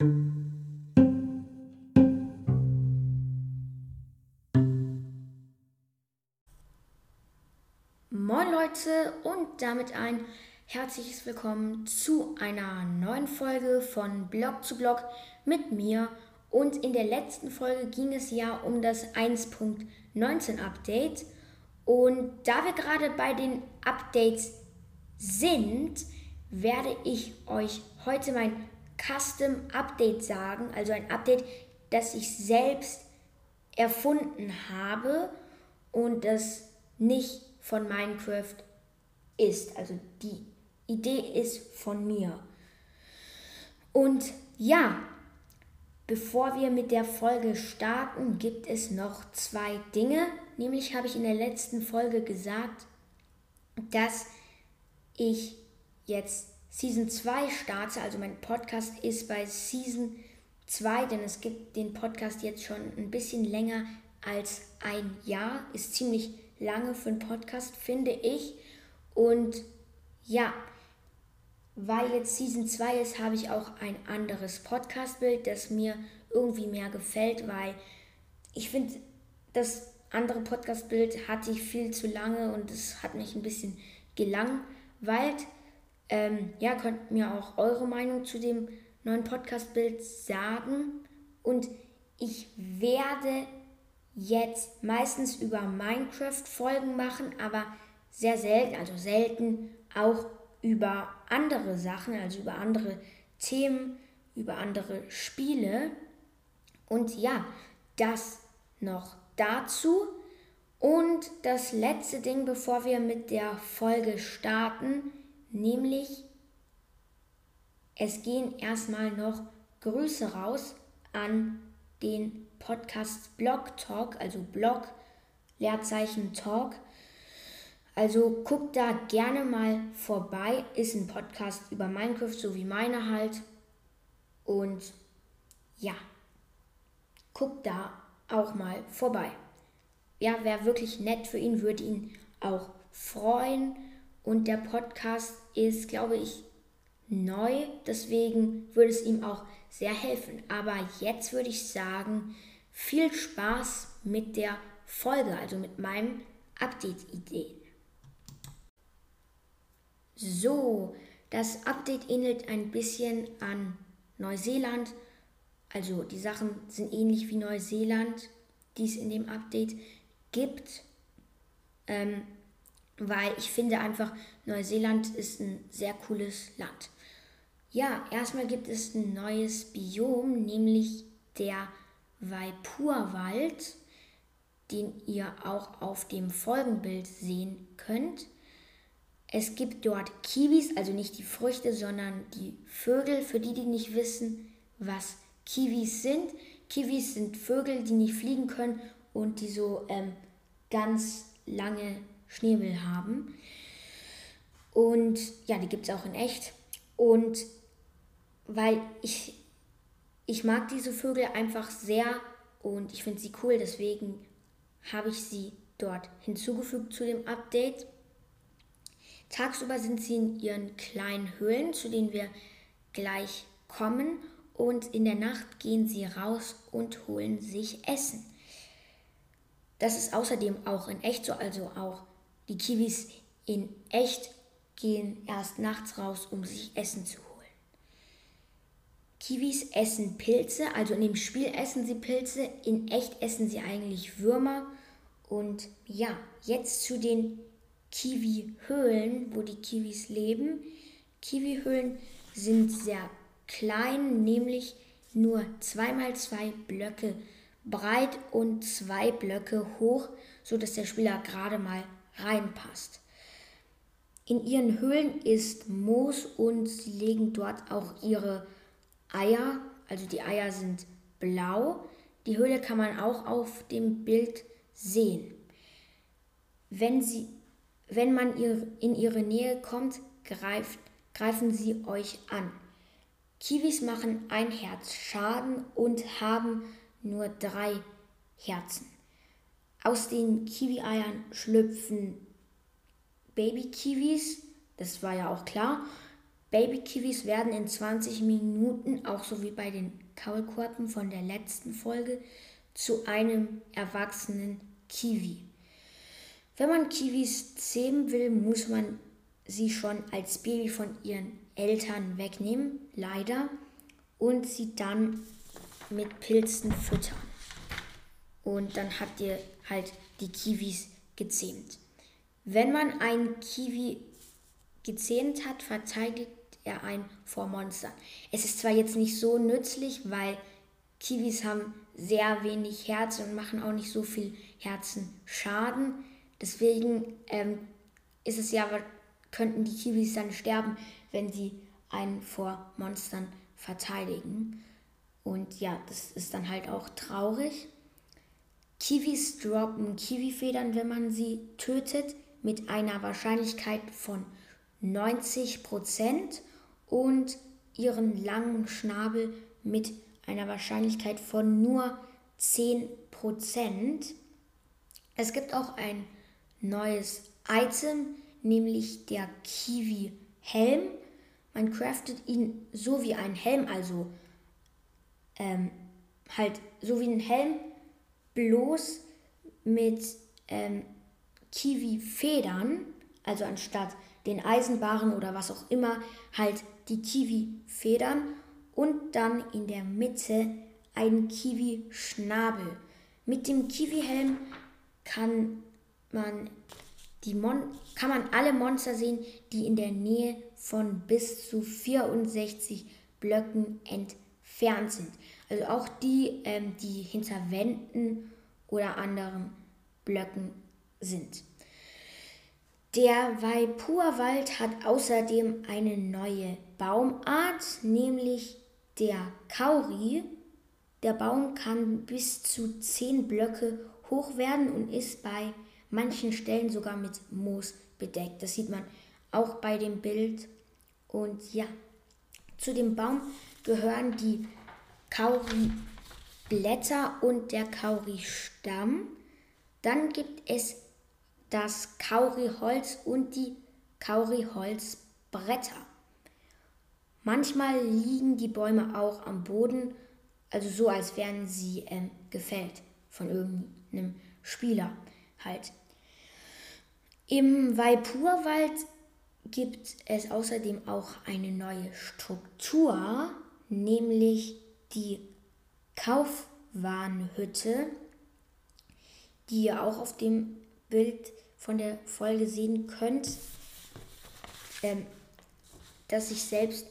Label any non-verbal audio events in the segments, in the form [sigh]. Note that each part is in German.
Moin Leute und damit ein herzliches Willkommen zu einer neuen Folge von Blog zu Blog mit mir. Und in der letzten Folge ging es ja um das 1.19 Update. Und da wir gerade bei den Updates sind, werde ich euch heute mein Custom Update sagen. Also ein Update, das ich selbst erfunden habe und das nicht von Minecraft ist. Also die Idee ist von mir. Und ja, bevor wir mit der Folge starten, gibt es noch zwei Dinge. Nämlich habe ich in der letzten Folge gesagt, dass ich jetzt Season 2 starte. Also mein Podcast ist bei Season 2, denn es gibt den Podcast jetzt schon ein bisschen länger als ein Jahr. Ist ziemlich lange für einen Podcast, finde ich. Und ja, weil jetzt Season 2 ist, habe ich auch ein anderes Podcast-Bild, das mir irgendwie mehr gefällt, weil ich finde, das andere Podcast-Bild hatte ich viel zu lange und es hat mich ein bisschen gelangweilt. Ähm, ja, könnt mir auch eure Meinung zu dem neuen Podcast-Bild sagen. Und ich werde jetzt meistens über Minecraft Folgen machen, aber sehr selten, also selten auch über andere Sachen, also über andere Themen, über andere Spiele. Und ja, das noch dazu. Und das letzte Ding, bevor wir mit der Folge starten, nämlich es gehen erstmal noch Grüße raus an den Podcast Blog Talk, also Blog Leerzeichen Talk. Also guckt da gerne mal vorbei. Ist ein Podcast über Minecraft, so wie meine halt. Und ja, guckt da auch mal vorbei. Ja, wäre wirklich nett für ihn, würde ihn auch freuen. Und der Podcast ist, glaube ich, neu. Deswegen würde es ihm auch sehr helfen. Aber jetzt würde ich sagen, viel Spaß mit der Folge, also mit meinen Update-Ideen. So, das Update ähnelt ein bisschen an Neuseeland. Also die Sachen sind ähnlich wie Neuseeland, die es in dem Update gibt. Ähm, weil ich finde einfach, Neuseeland ist ein sehr cooles Land. Ja, erstmal gibt es ein neues Biom, nämlich der Waipurwald, den ihr auch auf dem Folgenbild sehen könnt. Es gibt dort Kiwis, also nicht die Früchte, sondern die Vögel. Für die, die nicht wissen, was Kiwis sind. Kiwis sind Vögel, die nicht fliegen können und die so ähm, ganz lange Schnäbel haben. Und ja, die gibt es auch in echt. Und weil ich, ich mag diese Vögel einfach sehr und ich finde sie cool, deswegen habe ich sie dort hinzugefügt zu dem Update. Tagsüber sind sie in ihren kleinen Höhlen, zu denen wir gleich kommen. Und in der Nacht gehen sie raus und holen sich Essen. Das ist außerdem auch in echt so, also auch die Kiwis in echt gehen erst nachts raus, um sich Essen zu holen. Kiwis essen Pilze, also in dem Spiel essen sie Pilze, in echt essen sie eigentlich Würmer. Und ja, jetzt zu den Kiwi-Höhlen, wo die Kiwis leben. Kiwi-Höhlen sind sehr klein, nämlich nur 2x2 Blöcke breit und zwei Blöcke hoch, sodass der Spieler gerade mal reinpasst. In ihren Höhlen ist Moos und sie legen dort auch ihre Eier. Also die Eier sind blau. Die Höhle kann man auch auf dem Bild sehen. Wenn sie wenn man in ihre Nähe kommt, greift, greifen sie euch an. Kiwis machen ein Herz Schaden und haben nur drei Herzen. Aus den Kiwi-Eiern schlüpfen Baby-Kiwis, das war ja auch klar. Baby-Kiwis werden in 20 Minuten, auch so wie bei den Kaulquappen von der letzten Folge, zu einem erwachsenen Kiwi. Wenn man Kiwis zähmen will, muss man sie schon als Baby von ihren Eltern wegnehmen, leider, und sie dann mit Pilzen füttern. Und dann habt ihr halt die Kiwis gezähmt. Wenn man einen Kiwi gezähmt hat, verteidigt er einen vor Monstern. Es ist zwar jetzt nicht so nützlich, weil Kiwis haben sehr wenig Herz und machen auch nicht so viel Herzenschaden. Deswegen ähm, ist es ja, könnten die Kiwis dann sterben, wenn sie einen vor Monstern verteidigen. Und ja, das ist dann halt auch traurig. Kiwis droppen Kiwifedern, wenn man sie tötet, mit einer Wahrscheinlichkeit von 90% und ihren langen Schnabel mit einer Wahrscheinlichkeit von nur 10%. Es gibt auch ein neues Item, nämlich der Kiwi-Helm. Man craftet ihn so wie ein Helm, also ähm, halt so wie ein Helm, bloß mit ähm, Kiwi-Federn, also anstatt den Eisenbaren oder was auch immer, halt die Kiwi-Federn und dann in der Mitte ein Kiwi-Schnabel. Mit dem Kiwi-Helm kann man, die Mon kann man alle Monster sehen, die in der Nähe von bis zu 64 Blöcken entfernt sind. Also auch die, ähm, die hinter Wänden oder anderen Blöcken sind. Der Waipurwald hat außerdem eine neue Baumart, nämlich der Kauri. Der Baum kann bis zu 10 Blöcke hoch werden und ist bei manchen Stellen sogar mit Moos bedeckt. Das sieht man auch bei dem Bild. Und ja, zu dem Baum gehören die Kauri-Blätter und der Kauri-Stamm. Dann gibt es das Kauri-Holz und die Kauri-Holzbretter. Manchmal liegen die Bäume auch am Boden, also so, als wären sie ähm, gefällt von irgendeinem Spieler halt. Im Waipurwald gibt es außerdem auch eine neue Struktur, nämlich die Kaufwarenhütte, die ihr auch auf dem Bild von der Folge sehen könnt, ähm, dass ich selbst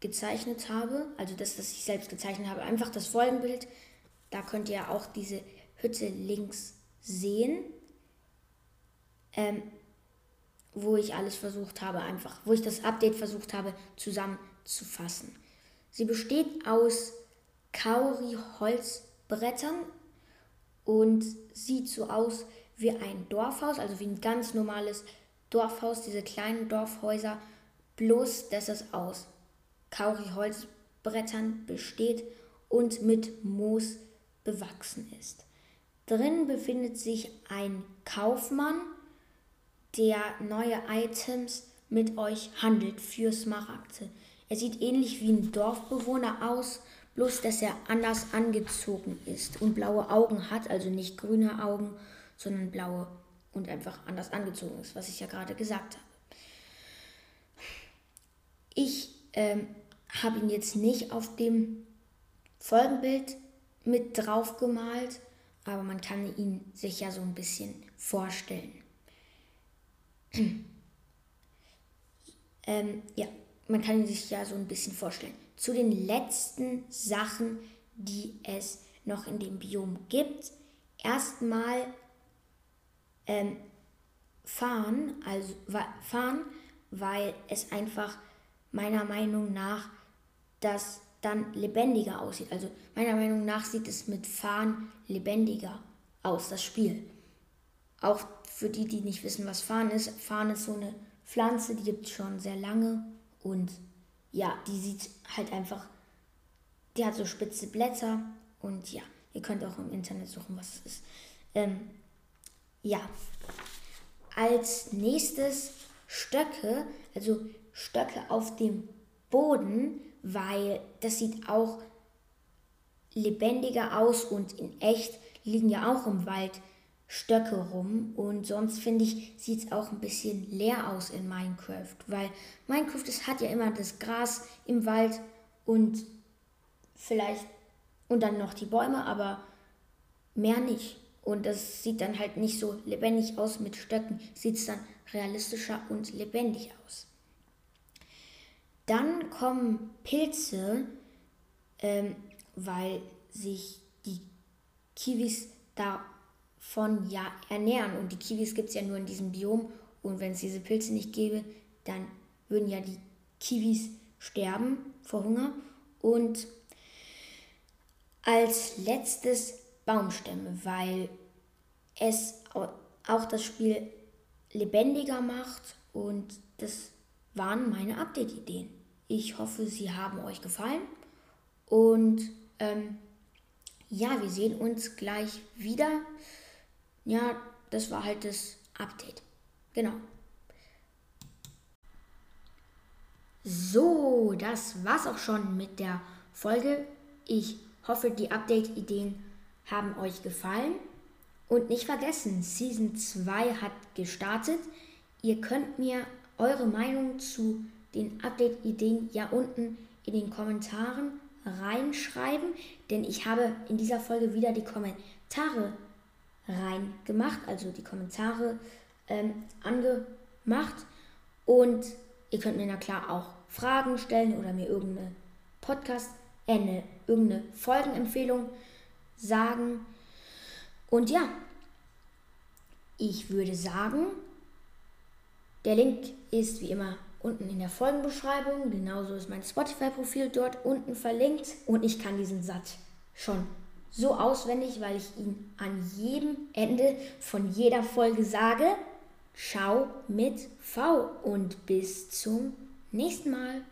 gezeichnet habe, also das, was ich selbst gezeichnet habe, einfach das Folgenbild. Da könnt ihr auch diese Hütte links sehen, ähm, wo ich alles versucht habe, einfach, wo ich das Update versucht habe zusammenzufassen. Sie besteht aus Kauri-Holzbrettern und sieht so aus wie ein Dorfhaus, also wie ein ganz normales Dorfhaus, diese kleinen Dorfhäuser, bloß dass es aus Kauri-Holzbrettern besteht und mit Moos bewachsen ist. Drin befindet sich ein Kaufmann, der neue Items mit euch handelt für Smaragde. Er sieht ähnlich wie ein Dorfbewohner aus, bloß dass er anders angezogen ist und blaue Augen hat, also nicht grüne Augen, sondern blaue und einfach anders angezogen ist, was ich ja gerade gesagt habe. Ich ähm, habe ihn jetzt nicht auf dem Folgenbild mit drauf gemalt, aber man kann ihn sich ja so ein bisschen vorstellen. [clears throat] ähm, ja, man kann sich ja so ein bisschen vorstellen. Zu den letzten Sachen, die es noch in dem Biom gibt. Erstmal ähm, fahren, also fahren, weil es einfach meiner Meinung nach das dann lebendiger aussieht. Also meiner Meinung nach sieht es mit Fahren lebendiger aus, das Spiel. Auch für die, die nicht wissen, was Fahren ist. Fahren ist so eine Pflanze, die gibt es schon sehr lange und ja, die sieht halt einfach, die hat so spitze Blätter und ja, ihr könnt auch im Internet suchen, was es ist. Ähm, ja, als nächstes Stöcke, also Stöcke auf dem Boden, weil das sieht auch lebendiger aus und in echt liegen ja auch im Wald Stöcke rum und sonst finde ich, sieht es auch ein bisschen leer aus in Minecraft, weil Minecraft es hat ja immer das Gras im Wald und vielleicht und dann noch die Bäume, aber mehr nicht. Und das sieht dann halt nicht so lebendig aus mit Stöcken, sieht es dann realistischer und lebendig aus. Dann kommen Pilze, ähm, weil sich die Kiwis davon ja ernähren. Und die Kiwis gibt es ja nur in diesem Biom. Und wenn es diese Pilze nicht gäbe, dann würden ja die Kiwis sterben vor Hunger. Und als letztes Baumstämme, weil es auch das Spiel lebendiger macht und das waren meine Update-Ideen. Ich hoffe, sie haben euch gefallen und ähm, ja, wir sehen uns gleich wieder. Ja, das war halt das Update. Genau. So, das war's auch schon mit der Folge. Ich hoffe, die Update-Ideen haben euch gefallen. Und nicht vergessen, Season 2 hat gestartet. Ihr könnt mir eure Meinung zu den Update-Ideen ja unten in den Kommentaren reinschreiben, denn ich habe in dieser Folge wieder die Kommentare reingemacht, also die Kommentare ähm, angemacht. Und ihr könnt mir na klar auch Fragen stellen oder mir irgendeine Podcast, äh, eine, irgendeine Folgenempfehlung sagen. Und ja, ich würde sagen, der Link ist wie immer unten in der Folgenbeschreibung. Genauso ist mein Spotify-Profil dort unten verlinkt. Und ich kann diesen Satz schon so auswendig, weil ich ihn an jedem Ende von jeder Folge sage. Ciao mit V und bis zum nächsten Mal.